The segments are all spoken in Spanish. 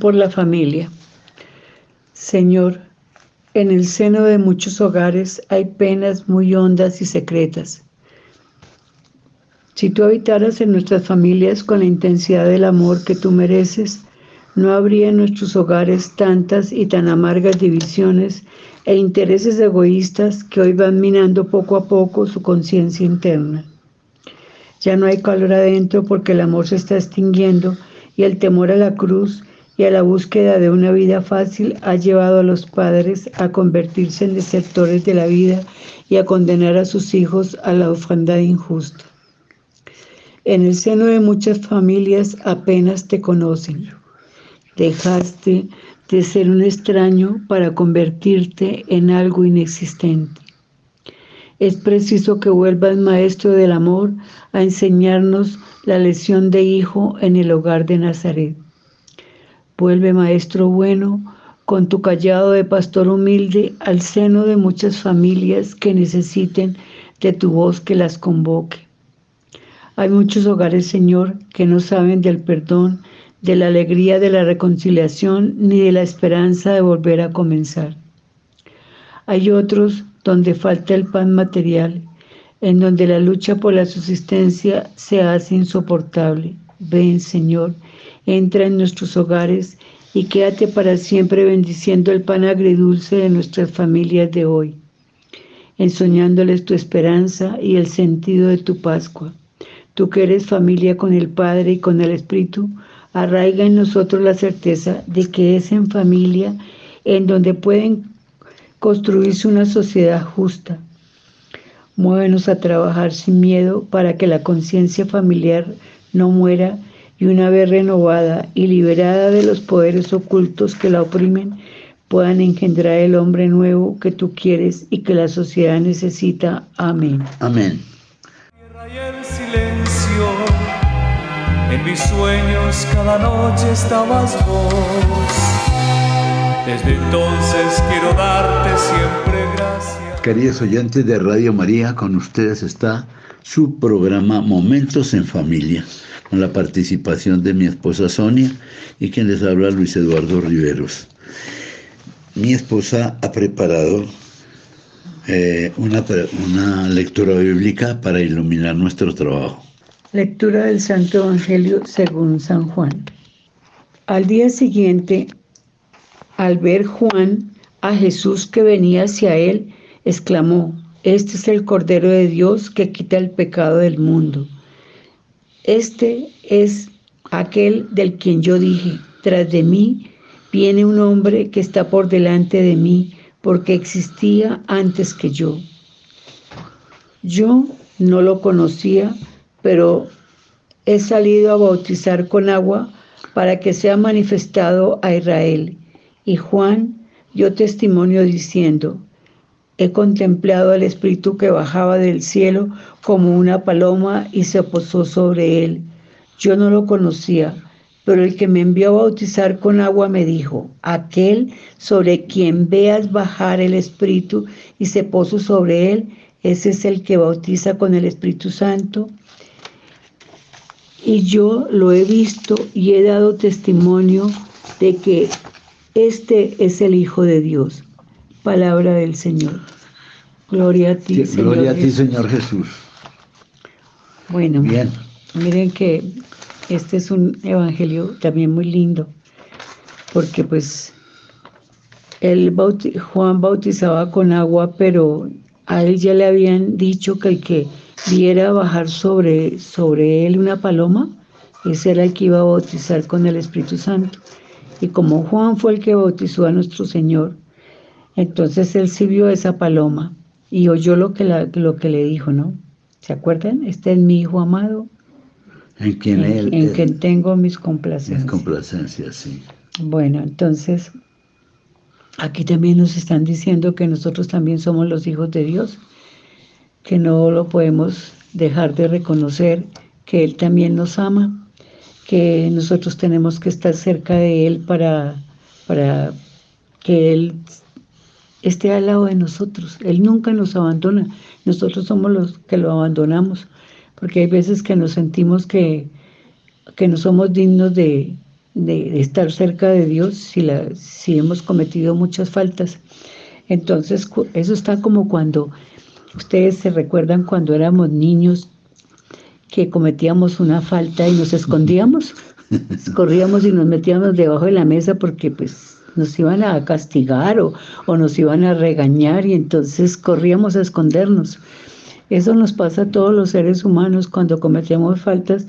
Por la familia. Señor, en el seno de muchos hogares hay penas muy hondas y secretas. Si tú habitaras en nuestras familias con la intensidad del amor que tú mereces, no habría en nuestros hogares tantas y tan amargas divisiones e intereses egoístas que hoy van minando poco a poco su conciencia interna. Ya no hay calor adentro porque el amor se está extinguiendo y el temor a la cruz y a la búsqueda de una vida fácil ha llevado a los padres a convertirse en desertores de la vida y a condenar a sus hijos a la ofrenda injusta. En el seno de muchas familias apenas te conocen. Dejaste de ser un extraño para convertirte en algo inexistente. Es preciso que vuelvas, Maestro del Amor, a enseñarnos la lección de hijo en el hogar de Nazaret. Vuelve, Maestro bueno, con tu callado de pastor humilde al seno de muchas familias que necesiten de tu voz que las convoque. Hay muchos hogares, Señor, que no saben del perdón, de la alegría de la reconciliación, ni de la esperanza de volver a comenzar. Hay otros donde falta el pan material, en donde la lucha por la subsistencia se hace insoportable. Ven, Señor, entra en nuestros hogares y quédate para siempre bendiciendo el pan agridulce de nuestras familias de hoy, ensoñándoles tu esperanza y el sentido de tu Pascua. Tú que eres familia con el Padre y con el Espíritu, arraiga en nosotros la certeza de que es en familia en donde pueden construirse una sociedad justa. Muévenos a trabajar sin miedo para que la conciencia familiar no muera y una vez renovada y liberada de los poderes ocultos que la oprimen, puedan engendrar el hombre nuevo que tú quieres y que la sociedad necesita. Amén. Amén. En mis sueños cada noche estabas vos. Desde entonces quiero darte siempre gracias. Queridos oyentes de Radio María, con ustedes está su programa Momentos en Familia, con la participación de mi esposa Sonia y quien les habla Luis Eduardo Riveros. Mi esposa ha preparado eh, una, una lectura bíblica para iluminar nuestro trabajo. Lectura del Santo Evangelio según San Juan. Al día siguiente, al ver Juan a Jesús que venía hacia él, exclamó, Este es el Cordero de Dios que quita el pecado del mundo. Este es aquel del quien yo dije, tras de mí viene un hombre que está por delante de mí, porque existía antes que yo. Yo no lo conocía, pero he salido a bautizar con agua para que sea manifestado a Israel. Y Juan dio testimonio diciendo, he contemplado al Espíritu que bajaba del cielo como una paloma y se posó sobre él. Yo no lo conocía, pero el que me envió a bautizar con agua me dijo, aquel sobre quien veas bajar el Espíritu y se posó sobre él, ese es el que bautiza con el Espíritu Santo. Y yo lo he visto y he dado testimonio de que este es el Hijo de Dios. Palabra del Señor. Gloria a ti, Señor. Gloria a ti, Señor Jesús. Bueno, Bien. miren que este es un evangelio también muy lindo, porque pues el Juan bautizaba con agua, pero a él ya le habían dicho que el que viera bajar sobre, sobre él una paloma, ese era el que iba a bautizar con el Espíritu Santo. Y como Juan fue el que bautizó a nuestro Señor, entonces él sí vio esa paloma y oyó lo que, lo que le dijo, ¿no? ¿Se acuerdan? Este es mi Hijo amado. En quien, él, en quien tengo mis complacencias. Mis complacencias, sí. Bueno, entonces, aquí también nos están diciendo que nosotros también somos los hijos de Dios, que no lo podemos dejar de reconocer, que Él también nos ama que nosotros tenemos que estar cerca de Él para, para que Él esté al lado de nosotros. Él nunca nos abandona. Nosotros somos los que lo abandonamos, porque hay veces que nos sentimos que, que no somos dignos de, de, estar cerca de Dios si, la, si hemos cometido muchas faltas. Entonces, eso está como cuando ustedes se recuerdan cuando éramos niños que cometíamos una falta y nos escondíamos, corríamos y nos metíamos debajo de la mesa porque pues nos iban a castigar o, o nos iban a regañar y entonces corríamos a escondernos. Eso nos pasa a todos los seres humanos cuando cometemos faltas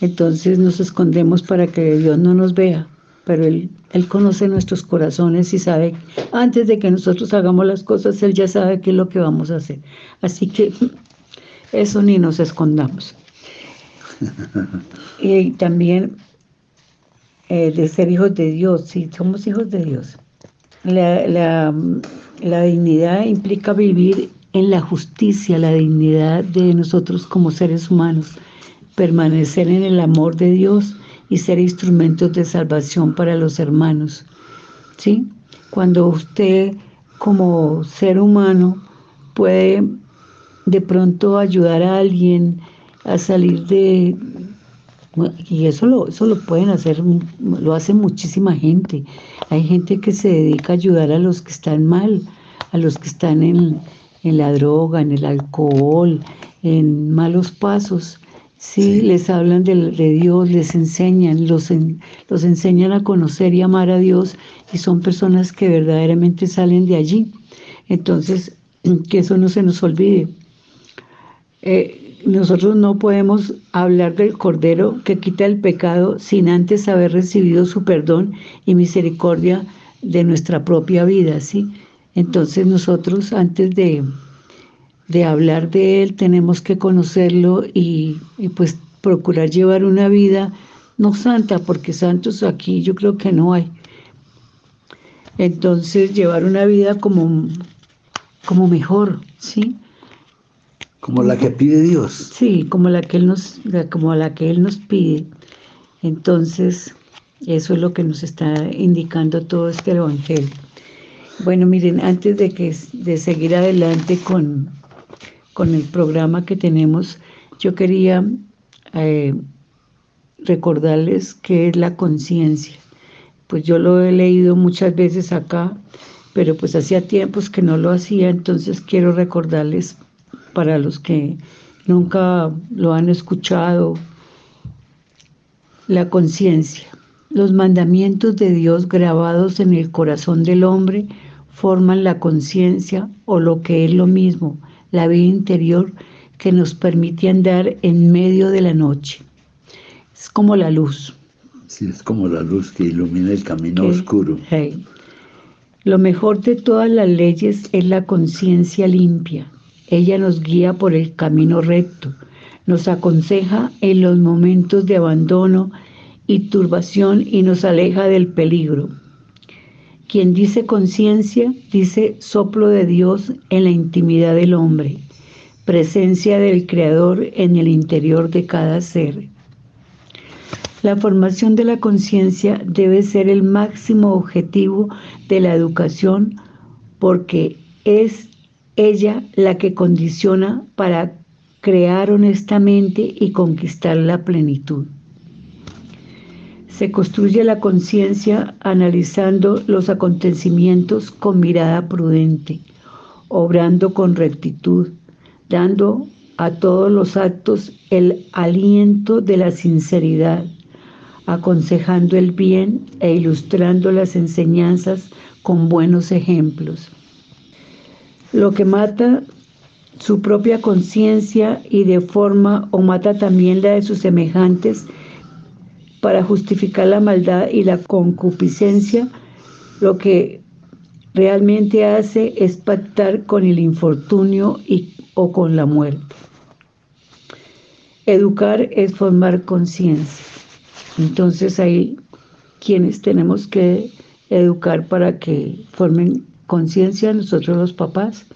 entonces nos escondemos para que Dios no nos vea, pero Él, Él conoce nuestros corazones y sabe, antes de que nosotros hagamos las cosas, Él ya sabe qué es lo que vamos a hacer. Así que eso ni nos escondamos. y también eh, de ser hijos de Dios, sí, somos hijos de Dios. La, la, la dignidad implica vivir en la justicia, la dignidad de nosotros como seres humanos permanecer en el amor de Dios y ser instrumentos de salvación para los hermanos. ¿Sí? Cuando usted como ser humano puede de pronto ayudar a alguien a salir de y eso lo, eso lo pueden hacer, lo hace muchísima gente. Hay gente que se dedica a ayudar a los que están mal, a los que están en, en la droga, en el alcohol, en malos pasos. Sí, les hablan de, Dios, les enseñan, los, los enseñan a conocer y amar a Dios y son personas que verdaderamente salen de allí. Entonces, que eso no se nos olvide. Eh, nosotros no podemos hablar del Cordero que quita el pecado sin antes haber recibido su perdón y misericordia de nuestra propia vida, ¿sí? Entonces nosotros antes de, de hablar de Él, tenemos que conocerlo y, pues procurar llevar una vida no santa, porque santos aquí yo creo que no hay. Entonces llevar una vida como, como mejor, ¿sí? Como la que pide Dios. Sí, como la que Él nos, como la que Él nos pide. Entonces, eso es lo que nos está indicando todo este evangelio. Bueno, miren, antes de que de seguir adelante con, con el programa que tenemos, yo quería eh, recordarles qué es la conciencia. Pues yo lo he leído muchas veces acá, pero pues hacía tiempos que no lo hacía, entonces quiero recordarles para los que nunca lo han escuchado, la conciencia. Los mandamientos de Dios grabados en el corazón del hombre forman la conciencia o lo que es lo mismo, la vida interior que nos permite andar en medio de la noche. Es como la luz. Sí, es como la luz que ilumina el camino oscuro. Lo mejor de todas las leyes es la conciencia limpia. Ella nos guía por el camino recto, nos aconseja en los momentos de abandono y turbación y nos aleja del peligro. Quien dice conciencia, dice soplo de Dios en la intimidad del hombre, presencia del Creador en el interior de cada ser. La formación de la conciencia debe ser el máximo objetivo de la educación porque es ella la que condiciona para crear honestamente y conquistar la plenitud. Se construye la conciencia analizando los acontecimientos con mirada prudente, obrando con rectitud, dando a todos los actos el aliento de la sinceridad, aconsejando el bien e ilustrando las enseñanzas con buenos ejemplos. Lo que mata su propia conciencia y deforma o mata también la de sus semejantes para justificar la maldad y la concupiscencia, lo que realmente hace es pactar con el infortunio y, o con la muerte. Educar es formar conciencia. Entonces hay quienes tenemos que educar para que formen conciencia nosotros los papás,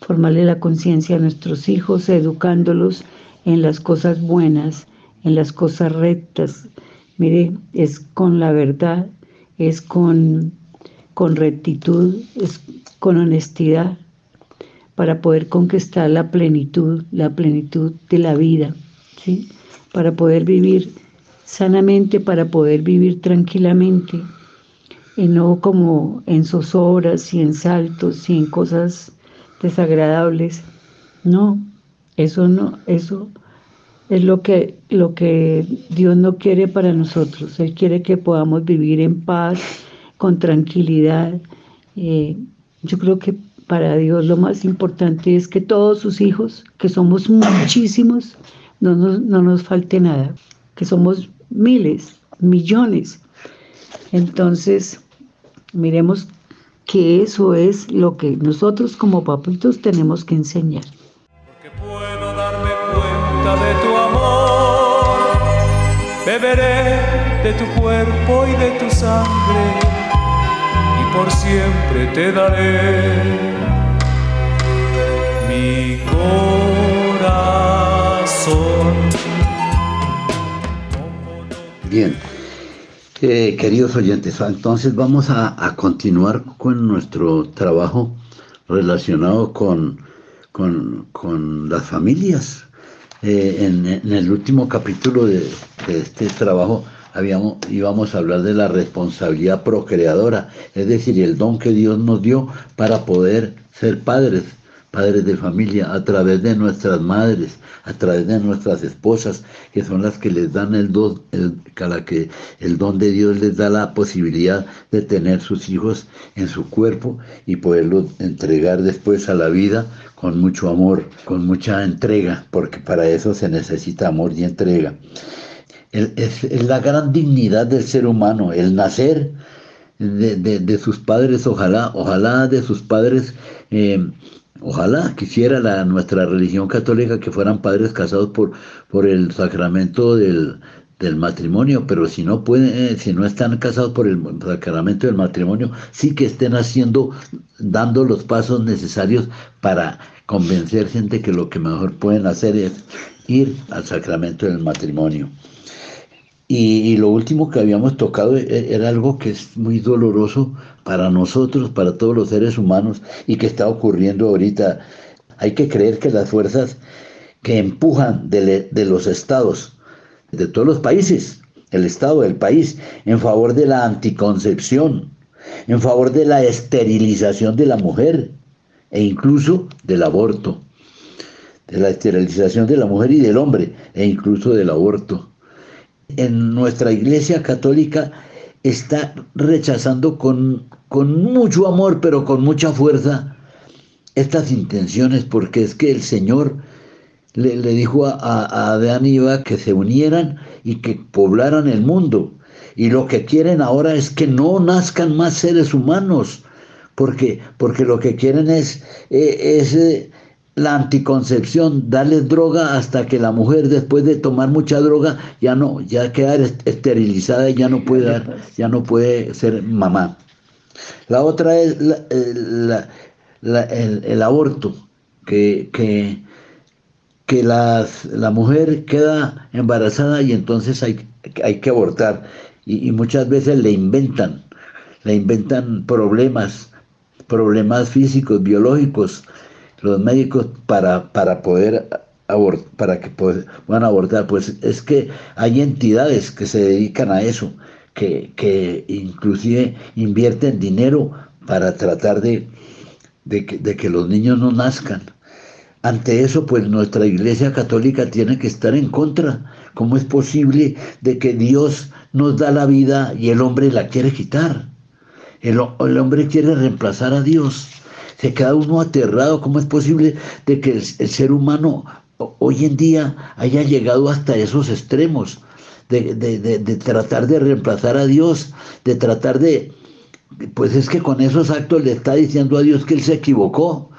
formarle la conciencia a nuestros hijos, educándolos en las cosas buenas, en las cosas rectas, Mire, es con la verdad, es con, con rectitud, es con honestidad para poder conquistar la plenitud, la plenitud de la vida, ¿sí? Para poder vivir sanamente para poder vivir tranquilamente y no como en zozobras y en saltos y en cosas desagradables. No, eso no, eso es lo que, lo que Dios no quiere para nosotros. Él quiere que podamos vivir en paz, con tranquilidad. Eh, yo creo que para Dios lo más importante es que todos sus hijos, que somos muchísimos, no nos, no nos falte nada, que somos miles, millones. Entonces, miremos que eso es lo que nosotros como papitos tenemos que enseñar. Porque puedo darme cuenta de tu amor, beberé de tu cuerpo y de tu sangre, y por siempre te daré mi corazón. Bien, eh, queridos oyentes, entonces vamos a, continuar con nuestro trabajo relacionado con, con, las familias. Eh, en, el último capítulo de, de, este trabajo habíamos, íbamos a hablar de la responsabilidad procreadora, es decir, el don que Dios nos dio para poder ser padres padres de familia, a través de nuestras madres, a través de nuestras esposas, que son las que les dan el don, el, que el don de Dios les da la posibilidad de tener sus hijos en su cuerpo y poderlos entregar después a la vida con mucho amor, con mucha entrega, porque para eso se necesita amor y entrega. Es, la gran dignidad del ser humano, el nacer de, sus padres, ojalá, ojalá de sus padres eh, Ojalá quisiera la, nuestra religión católica que fueran padres casados por, por el sacramento del, matrimonio, pero si no pueden, eh, si no están casados por el sacramento del matrimonio, sí que estén haciendo, dando los pasos necesarios para convencer gente que lo que mejor pueden hacer es ir al sacramento del matrimonio. Y, lo último que habíamos tocado e, era algo que es muy doloroso para nosotros, para todos los seres humanos y que está ocurriendo ahorita. Hay que creer que las fuerzas que empujan de, los estados, de todos los países, el estado del país, en favor de la anticoncepción, en favor de la esterilización de la mujer e incluso del aborto, de la esterilización de la mujer y del hombre e incluso del aborto en nuestra iglesia católica está rechazando con, con mucho amor, pero con mucha fuerza, estas intenciones, porque es que el Señor le, dijo a, a, Adán y Eva que se unieran y que poblaran el mundo. Y lo que quieren ahora es que no nazcan más seres humanos, porque, porque lo que quieren es, eh, es eh, la anticoncepción, darle droga hasta que la mujer después de tomar mucha droga ya no, ya queda esterilizada y ya no puede dar, ya no puede ser mamá. La otra es el, aborto, que, que, que la mujer queda embarazada y entonces hay, hay que abortar. Y, y muchas veces le inventan, le inventan problemas, problemas físicos, biológicos, los médicos para, para poder para que puedan abortar, pues es que hay entidades que se dedican a eso, que, que inclusive invierten dinero para tratar de, de, que, los niños no nazcan. Ante eso, pues nuestra Iglesia Católica tiene que estar en contra. ¿Cómo es posible de que Dios nos da la vida y el hombre la quiere quitar? El hombre quiere reemplazar a Dios se queda uno aterrado. ¿Cómo es posible de que el, ser humano hoy en día haya llegado hasta esos extremos? De, de, tratar de reemplazar a Dios, de tratar de... Pues es que con esos actos le está diciendo a Dios que Él se equivocó.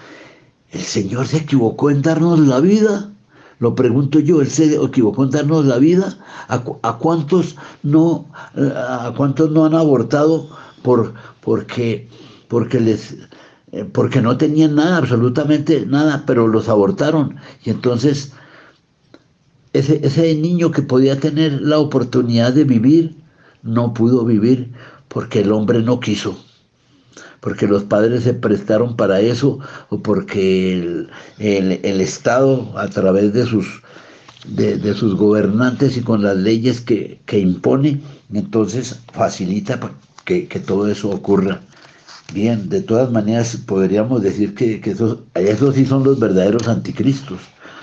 El Señor se equivocó en darnos la vida. Lo pregunto yo, ¿Él se equivocó en darnos la vida? ¿A, a cuántos, no, a cuántos no han abortado por, porque, les, porque no tenían nada, absolutamente nada, pero los abortaron. Y entonces ese, ese niño que podía tener la oportunidad de vivir, no pudo vivir porque el hombre no quiso porque los padres se prestaron para eso o porque el, el, Estado a través de sus de, sus gobernantes y con las leyes que, impone, entonces facilita que, todo eso ocurra. Bien, de todas maneras podríamos decir que, esos, sí son los verdaderos anticristos,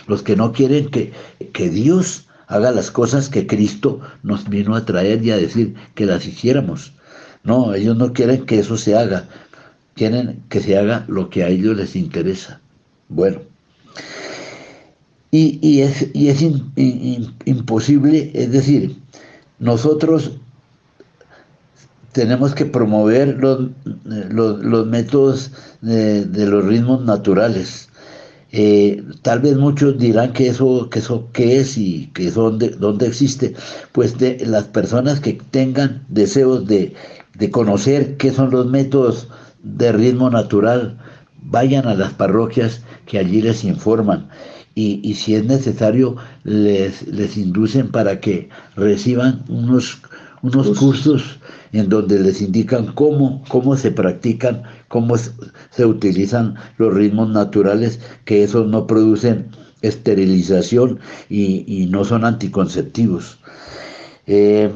los que no quieren que, que Dios haga las cosas que Cristo nos vino a traer y a decir que las hiciéramos. No, ellos no quieren que eso se haga, quieren que se haga lo que a ellos les interesa. Bueno, y, es, es imposible, es decir, nosotros tenemos que promover los, los, métodos de, los ritmos naturales. Eh, tal vez muchos dirán que eso, que eso qué es y que eso dónde, dónde existe. Pues de, las personas que tengan deseos de, de conocer qué son los métodos de ritmo natural, vayan a las parroquias que allí les informan y, si es necesario les, les inducen para que reciban unos, unos cursos en donde les indican cómo, cómo se practican, cómo se utilizan los ritmos naturales, que esos no producen esterilización y, no son anticonceptivos. Eh,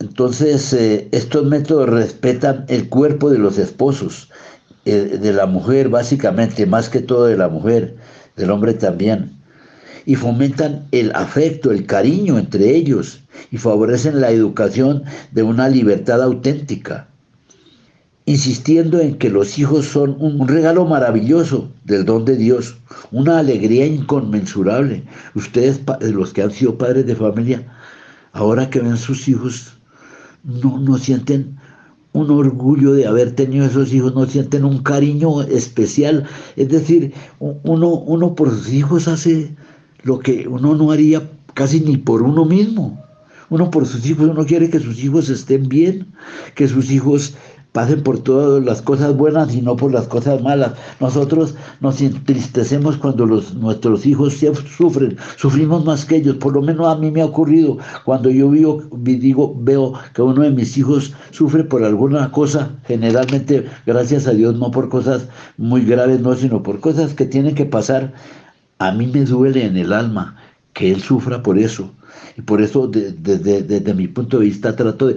entonces, eh, estos métodos respetan el cuerpo de los esposos, eh, de la mujer básicamente, más que todo de la mujer, del hombre también, y fomentan el afecto, el cariño entre ellos, y favorecen la educación de una libertad auténtica, insistiendo en que los hijos son un regalo maravilloso del don de Dios, una alegría inconmensurable. Ustedes, los que han sido padres de familia, ahora que ven sus hijos, no, no sienten un orgullo de haber tenido esos hijos, no sienten un cariño especial. Es decir, uno, uno por sus hijos hace lo que uno no haría casi ni por uno mismo. Uno por sus hijos, uno quiere que sus hijos estén bien, que sus hijos pasen por todas las cosas buenas y no por las cosas malas. Nosotros nos entristecemos cuando los, nuestros hijos sufren, sufrimos más que ellos, por lo menos a mí me ha ocurrido cuando yo vivo, digo, veo que uno de mis hijos sufre por alguna cosa, generalmente, gracias a Dios, no por cosas muy graves, no, sino por cosas que tienen que pasar, a mí me duele en el alma que él sufra por eso. Y por eso, desde mi punto de vista, trato de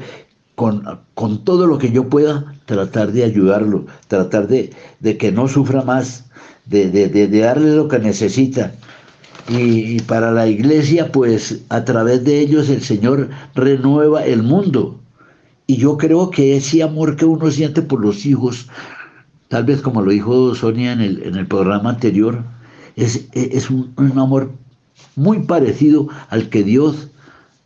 con, todo lo que yo pueda, tratar de ayudarlo, tratar de, que no sufra más, de, darle lo que necesita. Y, para la iglesia, pues a través de ellos el Señor renueva el mundo. Y yo creo que ese amor que uno siente por los hijos, tal vez como lo dijo Sonia en el, en el programa anterior, es, es un, un amor muy parecido al que Dios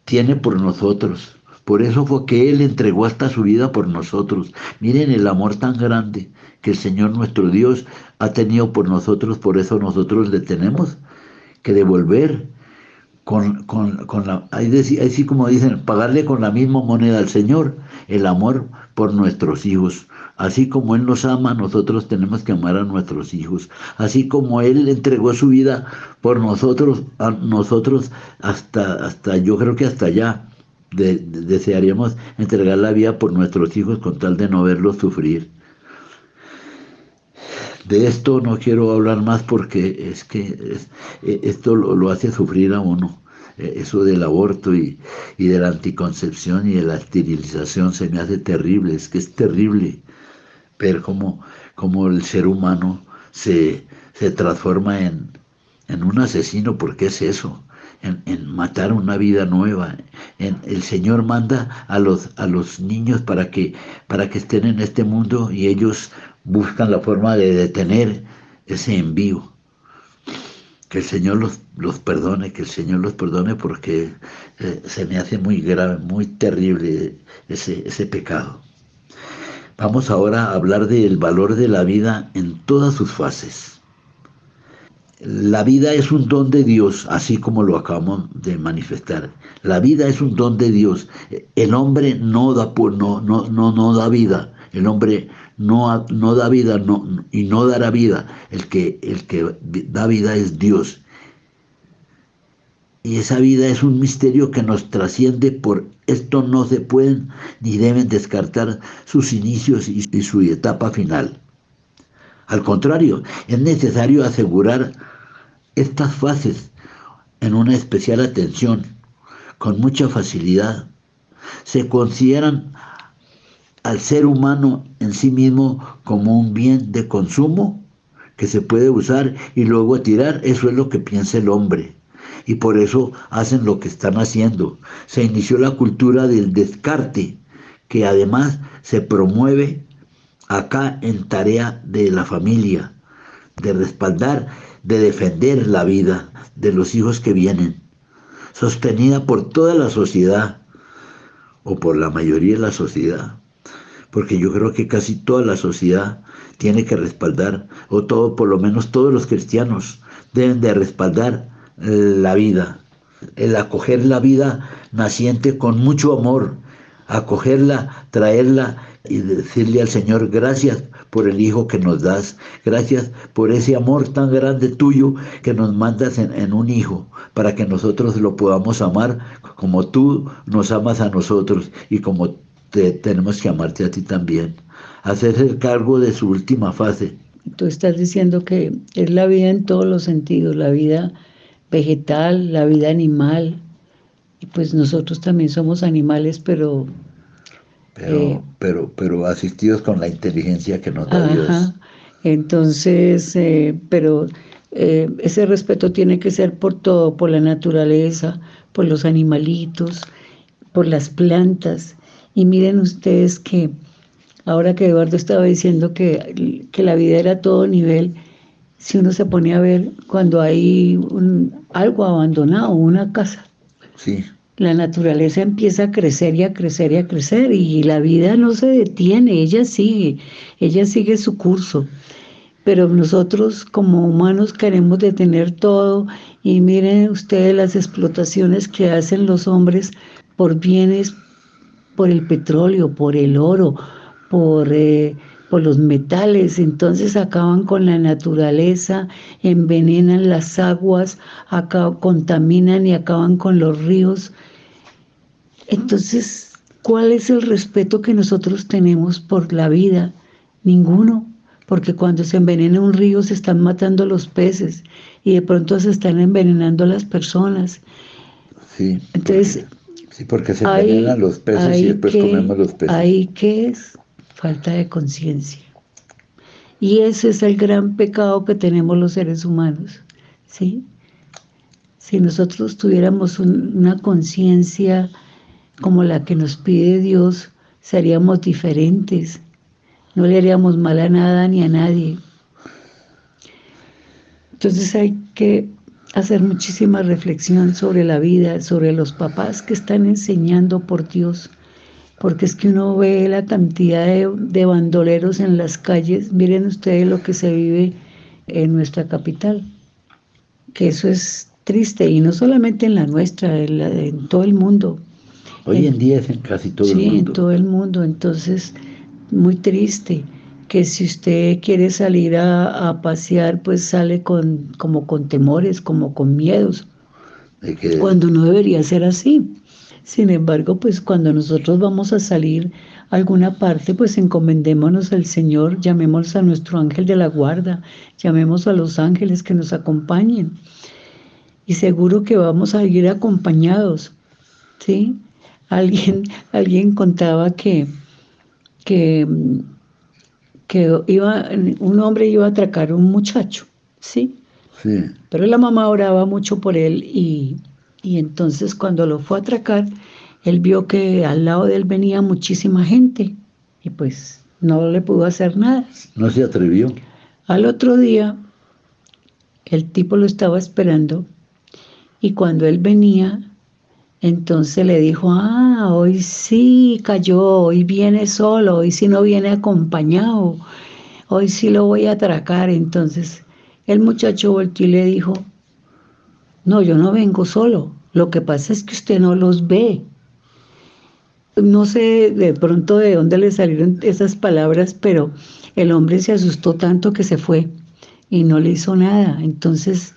tiene por nosotros. Por eso fue que Él entregó hasta su vida por nosotros. Miren el amor tan grande que el Señor nuestro Dios ha tenido por nosotros, por eso nosotros le tenemos que devolver con, con, con la, así como dicen, pagarle con la misma moneda al Señor, el amor por nuestros hijos. Así como Él nos ama, nosotros tenemos que amar a nuestros hijos. Así como Él entregó su vida por nosotros, a nosotros hasta, hasta yo creo que hasta allá desearíamos entregar la vida por nuestros hijos con tal de no verlos sufrir. De esto no quiero hablar más porque es que e, esto lo, hace sufrir a uno. E, eso del aborto y, de la anticoncepción y de la esterilización se me hace terrible, es que es terrible ver cómo, cómo el ser humano se, se transforma en, en un asesino, porque es eso en, matar una vida nueva. En, el Señor manda a los, a los niños para que, para que estén en este mundo y ellos buscan la forma de detener ese envío. Que el Señor los, los perdone, que el Señor los perdone porque eh, se me hace muy grave, muy terrible ese, ese pecado. Vamos ahora a hablar del valor de la vida en todas sus fases. La vida es un don de Dios, así como lo acabamos de manifestar. La vida es un don de Dios. El hombre no da, no, no, no, no da vida. El hombre no, no da vida no, y no dará vida. El que, el que da vida es Dios. Y esa vida es un misterio que nos trasciende. Por esto no se pueden ni deben descartar sus inicios y su etapa final. Al contrario, es necesario asegurar estas fases en una especial atención, con mucha facilidad. Se consideran al ser humano en sí mismo como un bien de consumo que se puede usar y luego tirar. Eso es lo que piensa el hombre. Y por eso hacen lo que están haciendo. Se inició la cultura del descarte, que además se promueve acá en tarea de la familia, de respaldar, de defender la vida de los hijos que vienen, sostenida por toda la sociedad o por la mayoría de la sociedad, porque yo creo que casi toda la sociedad tiene que respaldar, o todo, por lo menos todos los cristianos deben de respaldar la vida, el acoger la vida naciente con mucho amor, acogerla, traerla y decirle al Señor gracias por el Hijo que nos das, gracias por ese amor tan grande tuyo que nos mandas en, un Hijo, para que nosotros lo podamos amar como tú nos amas a nosotros y como te, tenemos que amarte a ti también. Hacerse cargo de su última fase. Tú estás diciendo que es la vida en todos los sentidos, la vida vegetal, la vida animal, y pues nosotros también somos animales, pero pero, eh, pero, pero asistidos con la inteligencia que nos da Dios. Entonces, eh, pero eh, ese respeto tiene que ser por todo, por la naturaleza, por los animalitos, por las plantas. Y miren ustedes que ahora que Eduardo estaba diciendo que, que la vida era a todo nivel, si uno se pone a ver cuando hay un, algo abandonado, una casa, sí la naturaleza empieza a crecer y a crecer y a crecer y la vida no se detiene, ella sigue, ella sigue su curso. Pero nosotros como humanos queremos detener todo y miren ustedes las explotaciones que hacen los hombres por bienes, por el petróleo, por el oro, por... Eh, por los metales, entonces acaban con la naturaleza, envenenan las aguas, contaminan y acaban con los ríos. Entonces, ¿cuál es el respeto que nosotros tenemos por la vida? Ninguno, porque cuando se envenena un río se están matando los peces y de pronto se están envenenando las personas. Sí. Entonces, sí, porque se envenenan los peces y después comemos los peces. Ahí que es falta de conciencia. Y ese es el gran pecado que tenemos los seres humanos, ¿sí? Si nosotros tuviéramos una conciencia como la que nos pide Dios, seríamos diferentes. No le haríamos mal a nada ni a nadie. Entonces hay que hacer muchísima reflexión sobre la vida, sobre los papás que están enseñando por Dios, porque es que uno ve la cantidad de, de bandoleros en las calles, miren ustedes lo que se vive en nuestra capital, que eso es triste, y no solamente en la nuestra, en todo el mundo. Hoy en día es en casi todo el mundo. Sí, en todo el mundo. Entonces, muy triste que si usted quiere salir a, pasear, pues sale con, como con temores, como con miedos. Cuando no debería ser así. Sin embargo, pues cuando nosotros vamos a salir a alguna parte, pues encomendémonos al Señor, llamemos a nuestro ángel de la guarda, llamemos a los ángeles que nos acompañen. Y seguro que vamos a ir acompañados, ¿sí? Alguien, alguien contaba que, que, que iba, un hombre iba a atracar a un muchacho, ¿sí? Sí. Pero la mamá oraba mucho por él y, y entonces cuando lo fue a atracar, él vio que al lado de él venía muchísima gente y pues no le pudo hacer nada. No se atrevió. Al otro día, el tipo lo estaba esperando y cuando él venía, entonces le dijo, ah, hoy sí cayó, hoy viene solo, hoy sí no viene acompañado, hoy sí lo voy a atracar. Entonces el muchacho volvió y le dijo, no, yo no vengo solo, lo que pasa es que usted no los ve. No sé de pronto de dónde le salieron esas palabras, pero el hombre se asustó tanto que se fue y no le hizo nada. Entonces,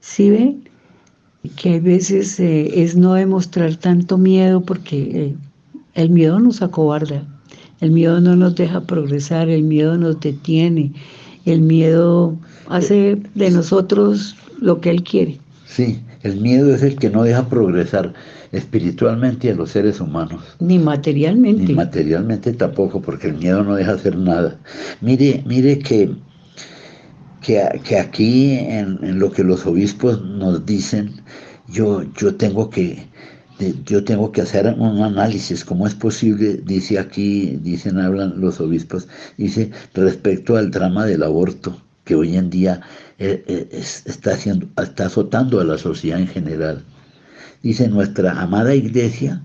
¿sí ve? Que a veces eh, es no demostrar tanto miedo porque eh, el miedo nos acobarda, el miedo no nos deja progresar, el miedo nos detiene, el miedo hace de nosotros lo que Él quiere. Sí, El miedo es el que no deja progresar espiritualmente a los seres humanos. Ni materialmente. Ni materialmente tampoco, porque el miedo no deja hacer nada. Mire, mire que, que, aquí en, lo que los obispos nos dicen, yo, yo tengo que, yo tengo que hacer un análisis, cómo es posible, dice aquí, dicen, hablan los obispos, dice, respecto al drama del aborto, que hoy en día eh, eh, está, haciendo, está azotando a la sociedad en general. Dice, nuestra amada iglesia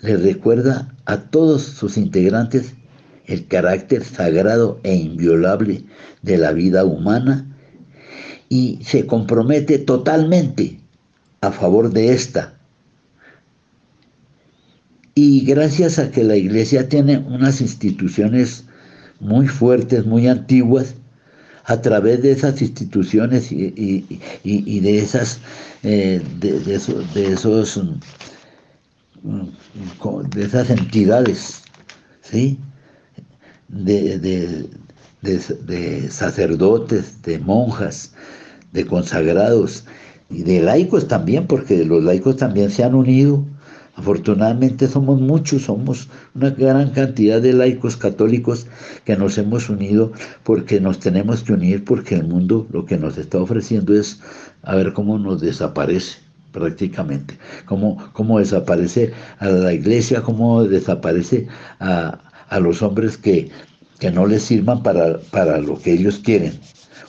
le recuerda a todos sus integrantes el carácter sagrado e inviolable de la vida humana y se compromete totalmente a favor de esta. Y gracias a que la iglesia tiene unas instituciones muy fuertes, muy antiguas, a través de esas instituciones y, de esas eh, de, esos mm, de esas entidades ¿sí? De, sacerdotes, de monjas, de consagrados y de laicos también, porque los laicos también se han unido. Afortunadamente somos muchos, somos una gran cantidad de laicos católicos que nos hemos unido porque nos tenemos que unir porque el mundo lo que nos está ofreciendo es a ver cómo nos desaparece prácticamente, cómo, cómo desaparece a la iglesia, cómo desaparece a, los hombres que, que no les sirvan para, para lo que ellos quieren.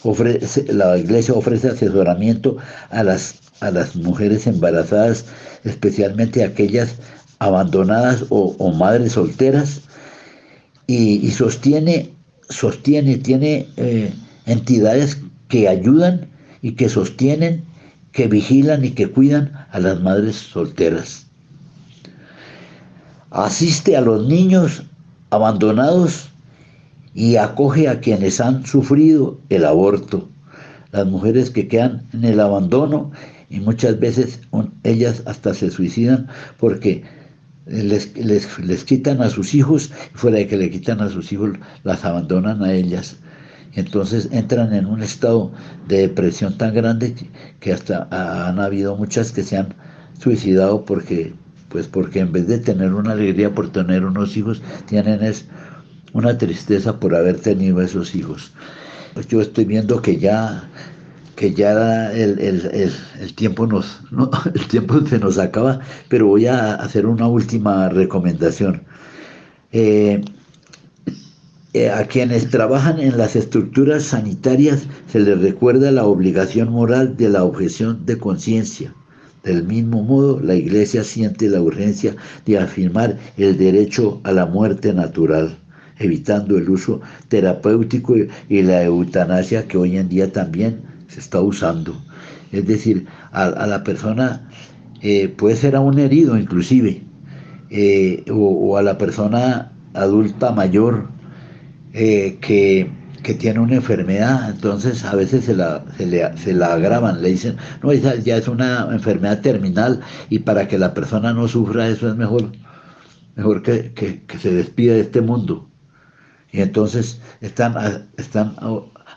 Ofrece, la iglesia ofrece asesoramiento a las a las mujeres embarazadas, especialmente aquellas abandonadas o, madres solteras, y, sostiene, sostiene, tiene eh, entidades que ayudan y que sostienen, que vigilan y que cuidan a las madres solteras. Asiste a los niños abandonados y acoge a quienes han sufrido el aborto, las mujeres que quedan en el abandono y muchas veces ellas hasta se suicidan porque les, les, quitan a sus hijos y fuera de que le quitan a sus hijos las abandonan a ellas. Entonces entran en un estado de depresión tan grande que, hasta han habido muchas que se han suicidado porque, pues porque en vez de tener una alegría por tener unos hijos, tienen es una tristeza por haber tenido esos hijos. Pues yo estoy viendo que ya que ya el, tiempo nos, el tiempo se nos acaba, pero voy a hacer una última recomendación. Eh, eh, a quienes trabajan en las estructuras sanitarias se les recuerda la obligación moral de la objeción de conciencia. Del mismo modo, la Iglesia siente la urgencia de afirmar el derecho a la muerte natural, evitando el uso terapéutico y la eutanasia que hoy en día también se está usando. Es decir, a, la persona eh, puede ser a un herido inclusive, eh, o, a la persona adulta mayor eh, que, tiene una enfermedad, entonces a veces se la, se, la agravan, le dicen, no, esa ya es una enfermedad terminal y para que la persona no sufra eso es mejor, mejor que, que se despida de este mundo. Y entonces están, están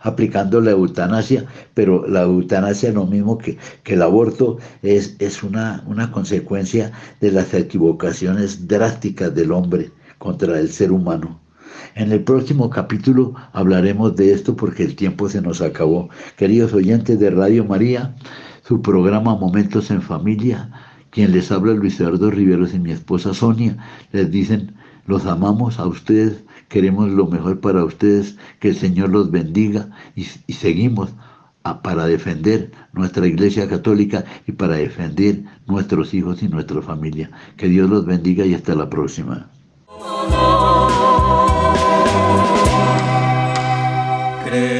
aplicando la eutanasia, pero la eutanasia lo mismo que, que el aborto es, es una, una consecuencia de las equivocaciones drásticas del hombre contra el ser humano. En el próximo capítulo hablaremos de esto porque el tiempo se nos acabó. Queridos oyentes de Radio María, su programa Momentos en Familia, quien les habla Luis Eduardo Riveros y mi esposa Sonia, les dicen, los amamos a ustedes queremos lo mejor para ustedes, que el Señor los bendiga y, seguimos para defender nuestra Iglesia Católica y para defender nuestros hijos y nuestra familia. Que Dios los bendiga y hasta la próxima. creer.